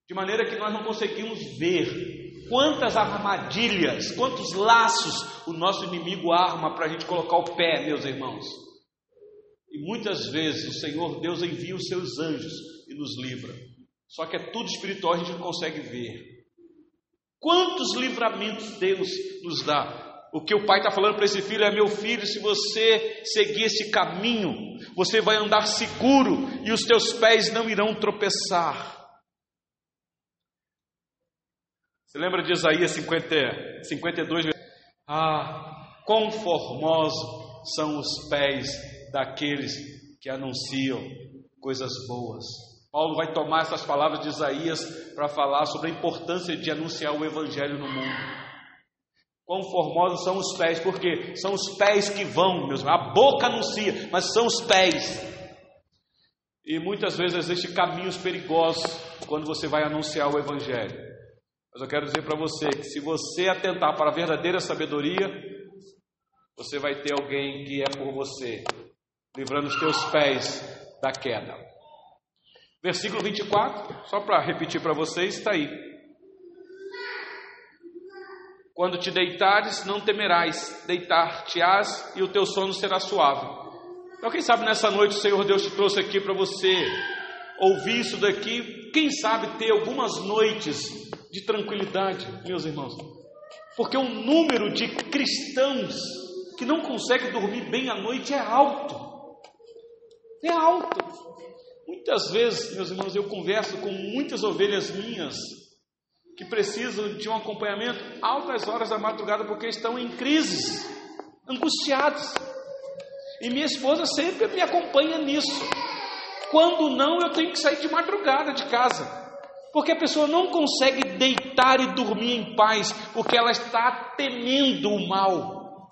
de maneira que nós não conseguimos ver Quantas armadilhas, quantos laços o nosso inimigo arma para a gente colocar o pé, meus irmãos. E muitas vezes o Senhor Deus envia os seus anjos e nos livra. Só que é tudo espiritual, a gente não consegue ver. Quantos livramentos Deus nos dá? O que o pai está falando para esse filho é: meu filho, se você seguir esse caminho, você vai andar seguro e os teus pés não irão tropeçar. Você lembra de Isaías 50, 52? Ah, quão formosos são os pés daqueles que anunciam coisas boas. Paulo vai tomar essas palavras de Isaías para falar sobre a importância de anunciar o Evangelho no mundo. Quão formosos são os pés, porque são os pés que vão, meus A boca anuncia, mas são os pés. E muitas vezes existem caminhos perigosos quando você vai anunciar o Evangelho. Mas eu quero dizer para você que se você atentar para a verdadeira sabedoria, você vai ter alguém que é por você, livrando os teus pés da queda. Versículo 24, só para repetir para vocês, está aí. Quando te deitares, não temerás, deitar-te-ás e o teu sono será suave. Então, quem sabe nessa noite o Senhor Deus te trouxe aqui para você ouvir isso daqui, quem sabe ter algumas noites de tranquilidade, meus irmãos. Porque o número de cristãos que não conseguem dormir bem à noite é alto. É alto. Muitas vezes, meus irmãos, eu converso com muitas ovelhas minhas que precisam de um acompanhamento altas horas da madrugada porque estão em crises, angustiados. E minha esposa sempre me acompanha nisso. Quando não, eu tenho que sair de madrugada de casa. Porque a pessoa não consegue deitar e dormir em paz, porque ela está temendo o mal.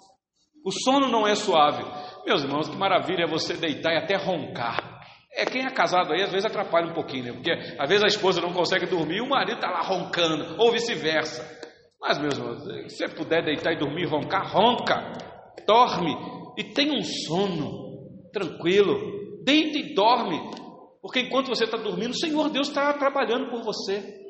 O sono não é suave. Meus irmãos, que maravilha é você deitar e até roncar. É quem é casado aí, às vezes atrapalha um pouquinho, né? Porque às vezes a esposa não consegue dormir e o marido está lá roncando, ou vice-versa. Mas, meus irmãos, se você puder deitar e dormir, roncar, ronca, dorme e tenha um sono tranquilo. Deita e dorme, porque enquanto você está dormindo, o Senhor Deus está trabalhando por você.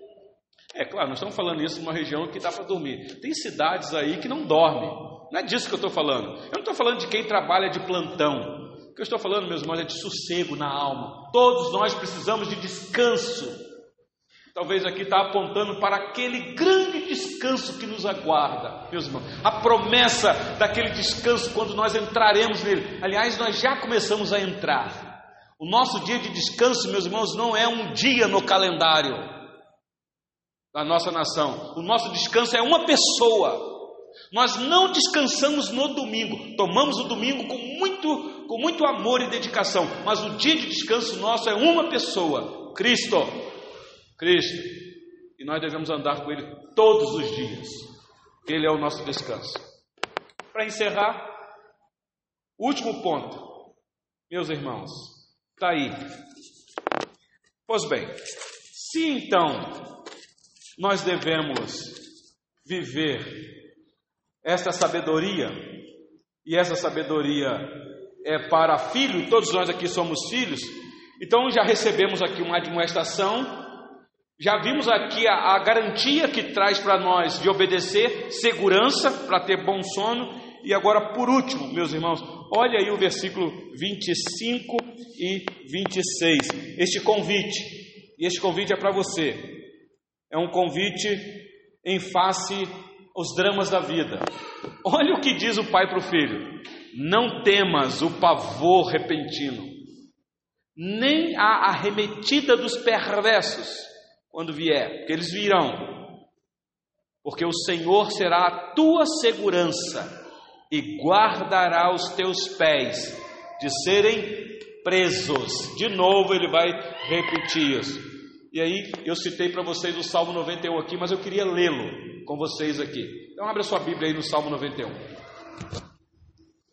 É claro, nós estamos falando isso numa região que dá para dormir. Tem cidades aí que não dormem. Não é disso que eu estou falando. Eu não estou falando de quem trabalha de plantão. O que eu estou falando, meus irmãos, é de sossego na alma. Todos nós precisamos de descanso. Talvez aqui está apontando para aquele grande descanso que nos aguarda, meus irmãos. A promessa daquele descanso quando nós entraremos nele. Aliás, nós já começamos a entrar. O nosso dia de descanso, meus irmãos, não é um dia no calendário da nossa nação. O nosso descanso é uma pessoa. Nós não descansamos no domingo. Tomamos o domingo com muito, com muito amor e dedicação. Mas o dia de descanso nosso é uma pessoa: Cristo. Cristo. E nós devemos andar com Ele todos os dias. Ele é o nosso descanso. Para encerrar, último ponto, meus irmãos. Está aí. Pois bem, se então nós devemos viver essa sabedoria, e essa sabedoria é para filho, todos nós aqui somos filhos, então já recebemos aqui uma admoestação, já vimos aqui a, a garantia que traz para nós de obedecer, segurança para ter bom sono, e agora por último, meus irmãos, olha aí o versículo 25 e 26. Este convite, e este convite é para você, é um convite em face aos dramas da vida. Olha o que diz o pai para o filho: Não temas o pavor repentino, nem a arremetida dos perversos quando vier, porque eles virão, porque o Senhor será a tua segurança e guardará os teus pés de serem presos. De novo ele vai repetir isso. E aí eu citei para vocês o Salmo 91 aqui, mas eu queria lê-lo com vocês aqui. Então abra sua Bíblia aí no Salmo 91.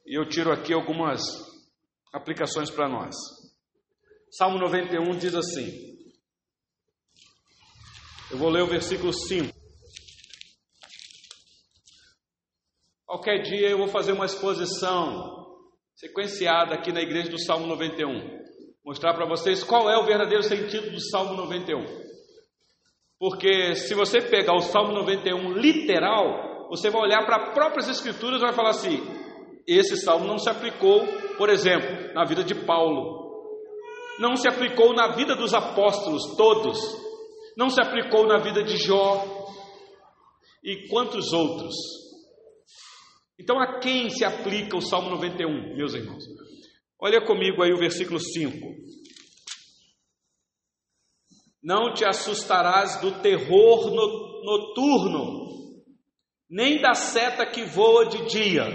E eu tiro aqui algumas aplicações para nós. Salmo 91 diz assim: Eu vou ler o versículo 5. Qualquer dia eu vou fazer uma exposição sequenciada aqui na igreja do Salmo 91. Mostrar para vocês qual é o verdadeiro sentido do Salmo 91. Porque se você pegar o Salmo 91 literal, você vai olhar para as próprias escrituras e vai falar assim: esse salmo não se aplicou, por exemplo, na vida de Paulo. Não se aplicou na vida dos apóstolos todos. Não se aplicou na vida de Jó. E quantos outros? Então, a quem se aplica o Salmo 91, meus irmãos? Olha comigo aí o versículo 5. Não te assustarás do terror noturno, nem da seta que voa de dia.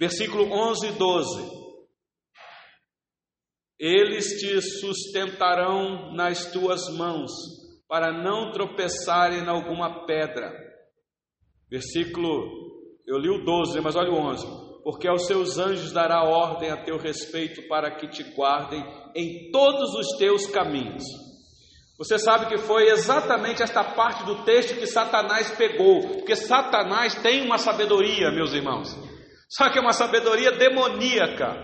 Versículo 11 e 12. Eles te sustentarão nas tuas mãos, para não tropeçarem em alguma pedra. Versículo eu li o 12, mas olha o 11. Porque aos seus anjos dará ordem a teu respeito para que te guardem em todos os teus caminhos. Você sabe que foi exatamente esta parte do texto que Satanás pegou, porque Satanás tem uma sabedoria, meus irmãos. Só que é uma sabedoria demoníaca.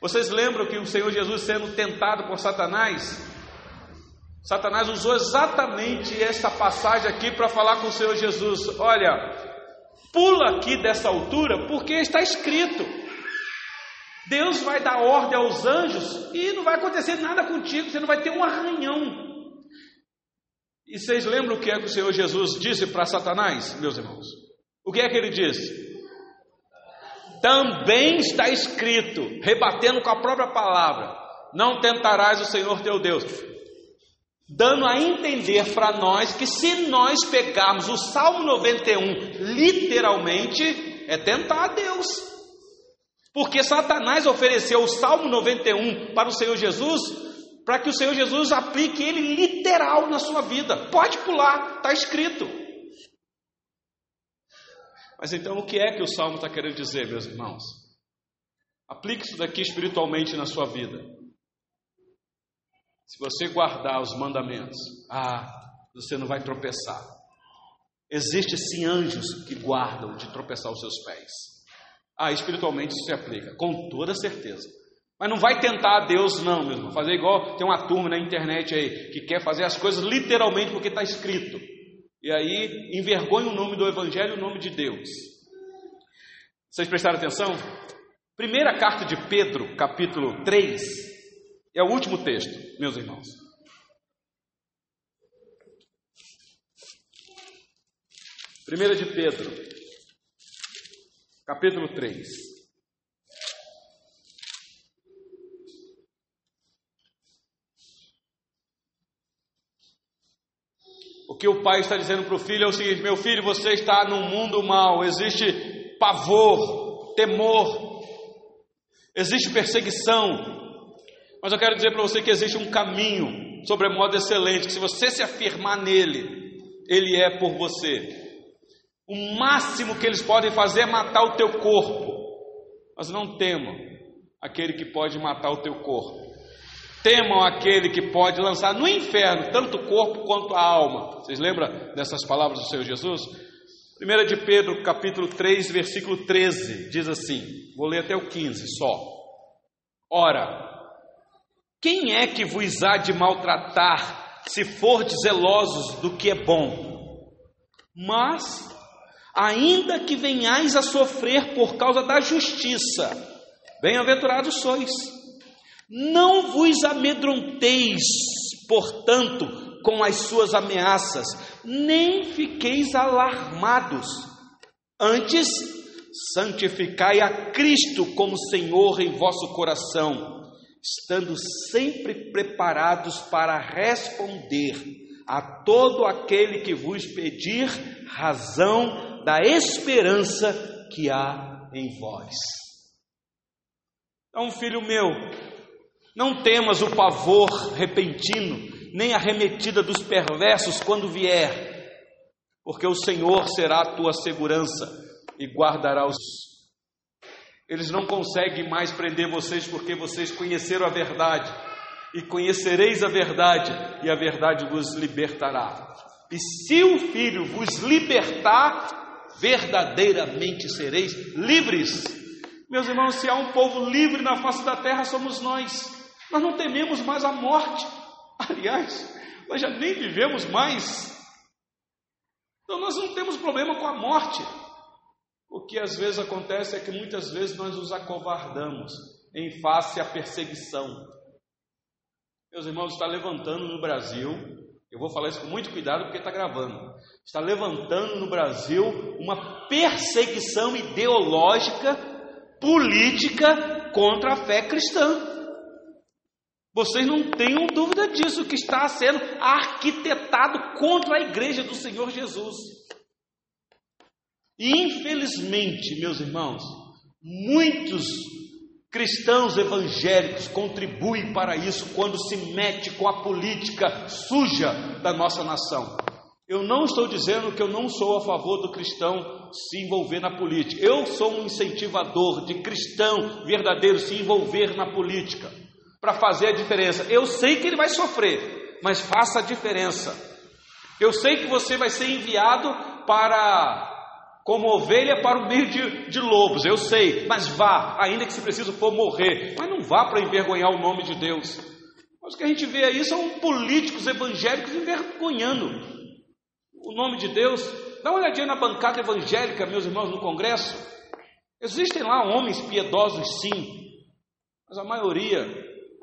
Vocês lembram que o Senhor Jesus sendo tentado por Satanás, Satanás usou exatamente essa passagem aqui para falar com o Senhor Jesus: Olha, Pula aqui dessa altura, porque está escrito. Deus vai dar ordem aos anjos e não vai acontecer nada contigo, você não vai ter um arranhão. E vocês lembram o que é que o Senhor Jesus disse para Satanás, meus irmãos? O que é que ele disse? Também está escrito, rebatendo com a própria palavra: Não tentarás o Senhor teu Deus. Dando a entender para nós que se nós pegarmos o Salmo 91 literalmente, é tentar a Deus. Porque Satanás ofereceu o Salmo 91 para o Senhor Jesus, para que o Senhor Jesus aplique ele literal na sua vida. Pode pular, está escrito. Mas então o que é que o Salmo está querendo dizer, meus irmãos? Aplique isso daqui espiritualmente na sua vida. Se você guardar os mandamentos, ah, você não vai tropeçar. Existem sim anjos que guardam de tropeçar os seus pés. Ah, espiritualmente isso se aplica, com toda certeza. Mas não vai tentar a Deus, não, meu irmão. Fazer igual tem uma turma na internet aí que quer fazer as coisas literalmente porque está escrito. E aí envergonha o nome do Evangelho e o nome de Deus. Vocês prestaram atenção? Primeira carta de Pedro, capítulo 3, é o último texto, meus irmãos. Primeira de Pedro, capítulo 3. O que o pai está dizendo para o filho é o seguinte: meu filho, você está num mundo mau, existe pavor, temor, existe perseguição, mas eu quero dizer para você que existe um caminho sobremodo excelente, que se você se afirmar nele, ele é por você. O máximo que eles podem fazer é matar o teu corpo. Mas não temam aquele que pode matar o teu corpo. Temam aquele que pode lançar no inferno tanto o corpo quanto a alma. Vocês lembram dessas palavras do Senhor Jesus? 1 de Pedro, capítulo 3, versículo 13, diz assim: vou ler até o 15 só. Ora, quem é que vos há de maltratar, se fordes zelosos do que é bom? Mas, ainda que venhais a sofrer por causa da justiça, bem-aventurados sois. Não vos amedronteis, portanto, com as suas ameaças, nem fiqueis alarmados. Antes, santificai a Cristo como Senhor em vosso coração estando sempre preparados para responder a todo aquele que vos pedir razão da esperança que há em vós. Então, filho meu, não temas o pavor repentino, nem a remetida dos perversos quando vier, porque o Senhor será a tua segurança e guardará os eles não conseguem mais prender vocês porque vocês conheceram a verdade. E conhecereis a verdade, e a verdade vos libertará. E se o Filho vos libertar, verdadeiramente sereis livres. Meus irmãos, se há um povo livre na face da terra, somos nós. Nós não tememos mais a morte. Aliás, nós já nem vivemos mais. Então nós não temos problema com a morte. O que às vezes acontece é que muitas vezes nós nos acovardamos em face à perseguição. Meus irmãos, está levantando no Brasil, eu vou falar isso com muito cuidado porque está gravando. Está levantando no Brasil uma perseguição ideológica, política contra a fé cristã. Vocês não tenham dúvida disso, que está sendo arquitetado contra a igreja do Senhor Jesus. E infelizmente, meus irmãos, muitos cristãos evangélicos contribuem para isso quando se mete com a política suja da nossa nação. Eu não estou dizendo que eu não sou a favor do cristão se envolver na política. Eu sou um incentivador de cristão verdadeiro se envolver na política para fazer a diferença. Eu sei que ele vai sofrer, mas faça a diferença. Eu sei que você vai ser enviado para como ovelha para o meio de, de, lobos, eu sei, mas vá, ainda que se preciso for morrer, mas não vá para envergonhar o nome de Deus. Mas o que a gente vê aí são políticos evangélicos envergonhando o nome de Deus. Dá uma olhadinha na bancada evangélica, meus irmãos, no Congresso. Existem lá homens piedosos, sim, mas a maioria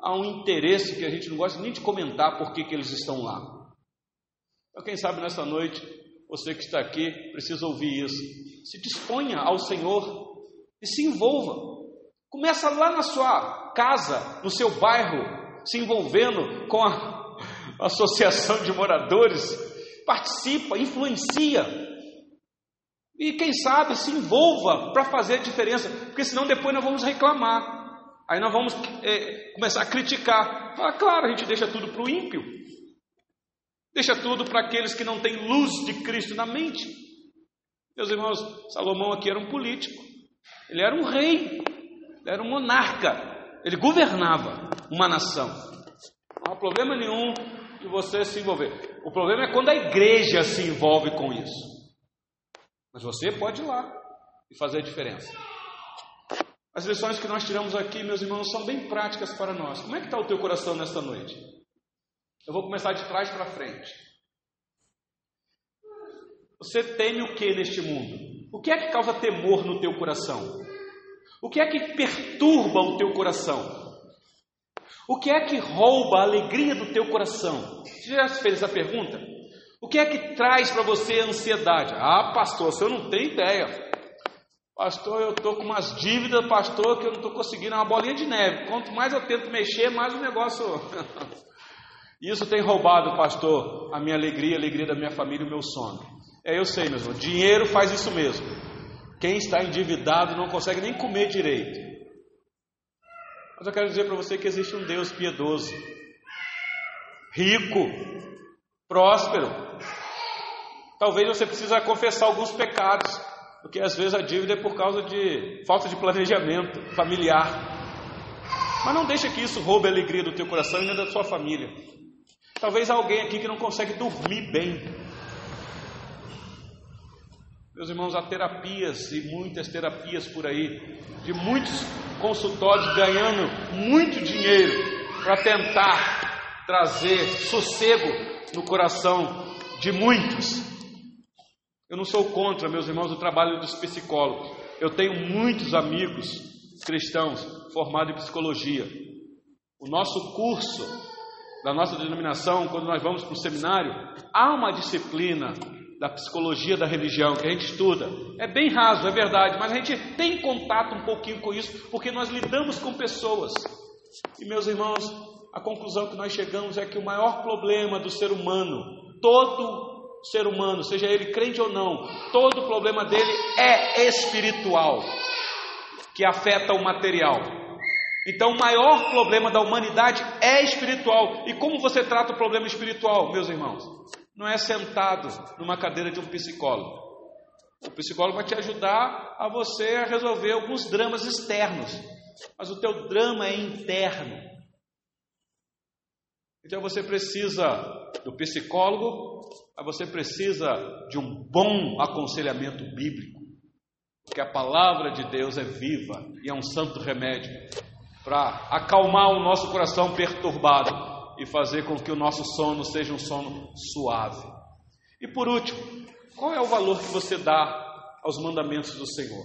há um interesse que a gente não gosta nem de comentar por que, eles estão lá. Então, quem sabe nessa noite você que está aqui precisa ouvir isso. Se disponha ao Senhor e se envolva. Começa lá na sua casa, no seu bairro, se envolvendo com a, associação de moradores, participa, influencia. E quem sabe se envolva para fazer a diferença, porque senão depois nós vamos reclamar. Aí nós vamos é, começar a criticar. Ah, claro, a gente deixa tudo para o ímpio. Deixa tudo para aqueles que não têm luz de Cristo na mente. Meus irmãos, Salomão aqui era um político. Ele era um rei. Ele era um monarca. Ele governava uma nação. Não há problema nenhum de você se envolver. O problema é quando a igreja se envolve com isso. Mas você pode ir lá e fazer a diferença. As lições que nós tiramos aqui, meus irmãos, são bem práticas para nós. Como é que está o teu coração nesta noite? Eu vou começar de trás para frente. Você teme o que neste mundo? O que é que causa temor no teu coração? O que é que perturba o teu coração? O que é que rouba a alegria do teu coração? Você já fez essa pergunta? O que é que traz para você ansiedade? Ah, pastor, você não tem ideia. Pastor, eu estou com umas dívidas, pastor, que eu não estou conseguindo, é uma bolinha de neve. Quanto mais eu tento mexer, mais o negócio. Isso tem roubado, pastor, a minha alegria, a alegria da minha família e o meu sono. É, eu sei, meu irmão, dinheiro faz isso mesmo. Quem está endividado não consegue nem comer direito. Mas eu quero dizer para você que existe um Deus piedoso, rico, próspero. Talvez você precise confessar alguns pecados. Porque às vezes a dívida é por causa de falta de planejamento familiar. Mas não deixa que isso roube a alegria do teu coração e nem da sua família. Talvez alguém aqui que não consegue dormir bem. Meus irmãos, há terapias e muitas terapias por aí, de muitos consultórios ganhando muito dinheiro para tentar trazer sossego no coração de muitos. Eu não sou contra, meus irmãos, o trabalho dos psicólogos. Eu tenho muitos amigos cristãos formados em psicologia. O nosso curso da nossa denominação, quando nós vamos para o seminário, há uma disciplina da psicologia da religião que a gente estuda. É bem raso, é verdade, mas a gente tem contato um pouquinho com isso, porque nós lidamos com pessoas. E meus irmãos, a conclusão que nós chegamos é que o maior problema do ser humano, todo ser humano, seja ele crente ou não, todo problema dele é espiritual, que afeta o material. Então, o maior problema da humanidade é espiritual. E como você trata o problema espiritual, meus irmãos? Não é sentado numa cadeira de um psicólogo. O psicólogo vai te ajudar a você a resolver alguns dramas externos, mas o teu drama é interno. Então você precisa do psicólogo mas você precisa de um bom aconselhamento bíblico, porque a palavra de Deus é viva e é um santo remédio para acalmar o nosso coração perturbado e fazer com que o nosso sono seja um sono suave. E por último, qual é o valor que você dá aos mandamentos do Senhor?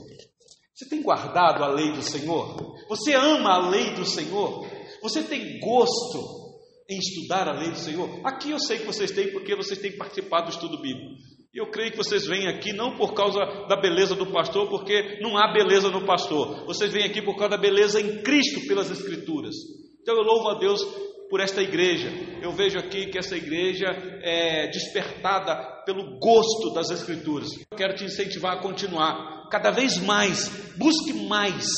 Você tem guardado a lei do Senhor? Você ama a lei do Senhor? Você tem gosto em estudar a lei do Senhor? Aqui eu sei que vocês têm, porque vocês têm participado do estudo bíblico. E eu creio que vocês vêm aqui não por causa da beleza do pastor, porque não há beleza no pastor. Vocês vêm aqui por causa da beleza em Cristo pelas Escrituras. Então eu louvo a Deus por esta igreja. Eu vejo aqui que essa igreja é despertada pelo gosto das Escrituras. Eu quero te incentivar a continuar cada vez mais, busque mais,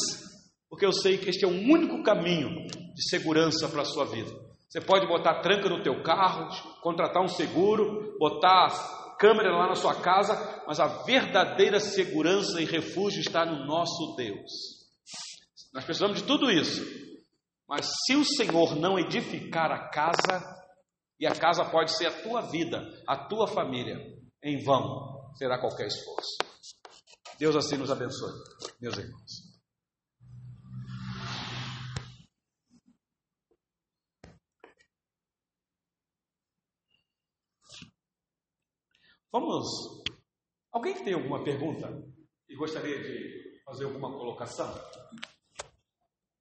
porque eu sei que este é o único caminho de segurança para a sua vida. Você pode botar tranca no teu carro, contratar um seguro, botar câmera lá na sua casa, mas a verdadeira segurança e refúgio está no nosso Deus. Nós precisamos de tudo isso. Mas se o Senhor não edificar a casa, e a casa pode ser a tua vida, a tua família, em vão será qualquer esforço. Deus assim nos abençoe, meus irmãos. Vamos. Alguém tem alguma pergunta e gostaria de fazer alguma colocação?